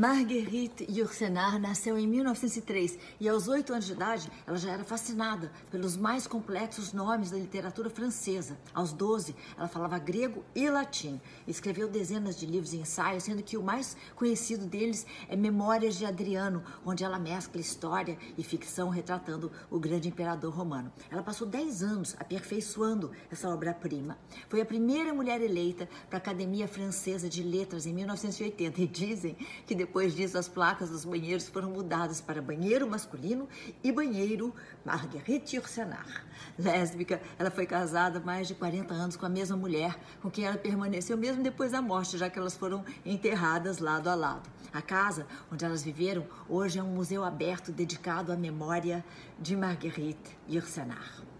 Marguerite Yourcenar nasceu em 1903 e aos oito anos de idade ela já era fascinada pelos mais complexos nomes da literatura francesa. Aos 12 ela falava grego e latim. Escreveu dezenas de livros e ensaios, sendo que o mais conhecido deles é Memórias de Adriano, onde ela mescla história e ficção retratando o grande imperador romano. Ela passou dez anos aperfeiçoando essa obra-prima. Foi a primeira mulher eleita para a Academia Francesa de Letras em 1980 e dizem que depois depois disso, as placas dos banheiros foram mudadas para banheiro masculino e banheiro Marguerite Yourcenar. Lésbica, ela foi casada mais de 40 anos com a mesma mulher com quem ela permaneceu mesmo depois da morte, já que elas foram enterradas lado a lado. A casa onde elas viveram hoje é um museu aberto dedicado à memória de Marguerite Yourcenar.